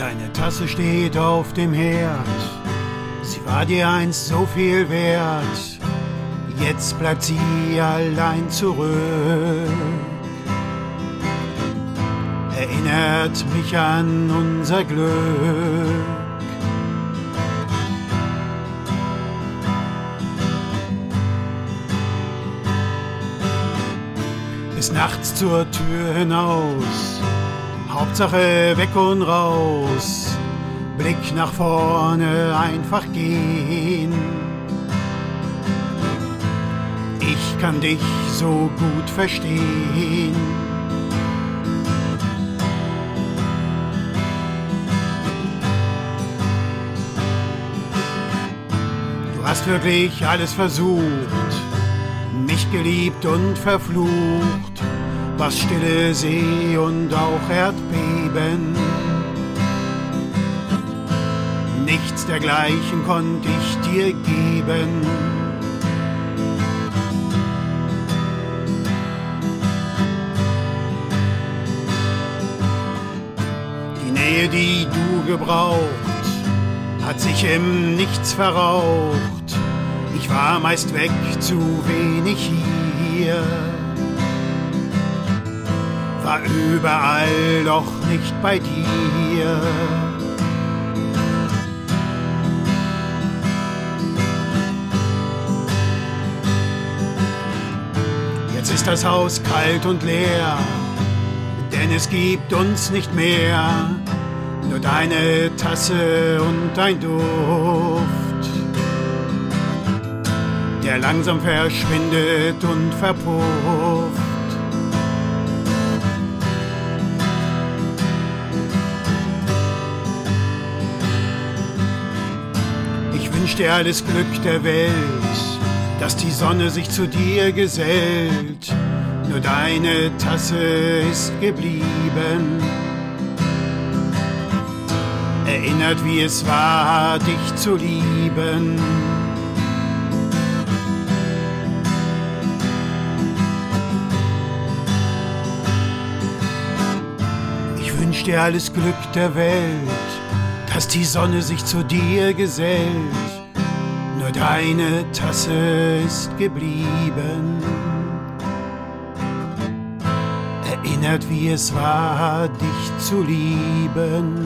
Deine Tasse steht auf dem Herd, sie war dir einst so viel wert, jetzt bleibt sie allein zurück. Erinnert mich an unser Glück. Bis nachts zur Tür hinaus, Hauptsache weg und raus, Blick nach vorne, einfach gehen. Ich kann dich so gut verstehen. Du hast wirklich alles versucht, mich geliebt und verflucht, was stille See und auch Erdbeben. Nichts dergleichen konnte ich dir geben. Die Nähe, die du gebraucht, hat sich im Nichts verraucht. Ich war meist weg, zu wenig hier. War überall, doch nicht bei dir. Jetzt ist das Haus kalt und leer, denn es gibt uns nicht mehr. Nur deine Tasse und dein Duft der langsam verschwindet und verpufft. Wünsch dir alles Glück der Welt, dass die Sonne sich zu dir gesellt. Nur deine Tasse ist geblieben. Erinnert, wie es war, dich zu lieben. wünsch dir alles Glück der Welt, dass die Sonne sich zu dir gesellt. Nur deine Tasse ist geblieben. Erinnert, wie es war, dich zu lieben.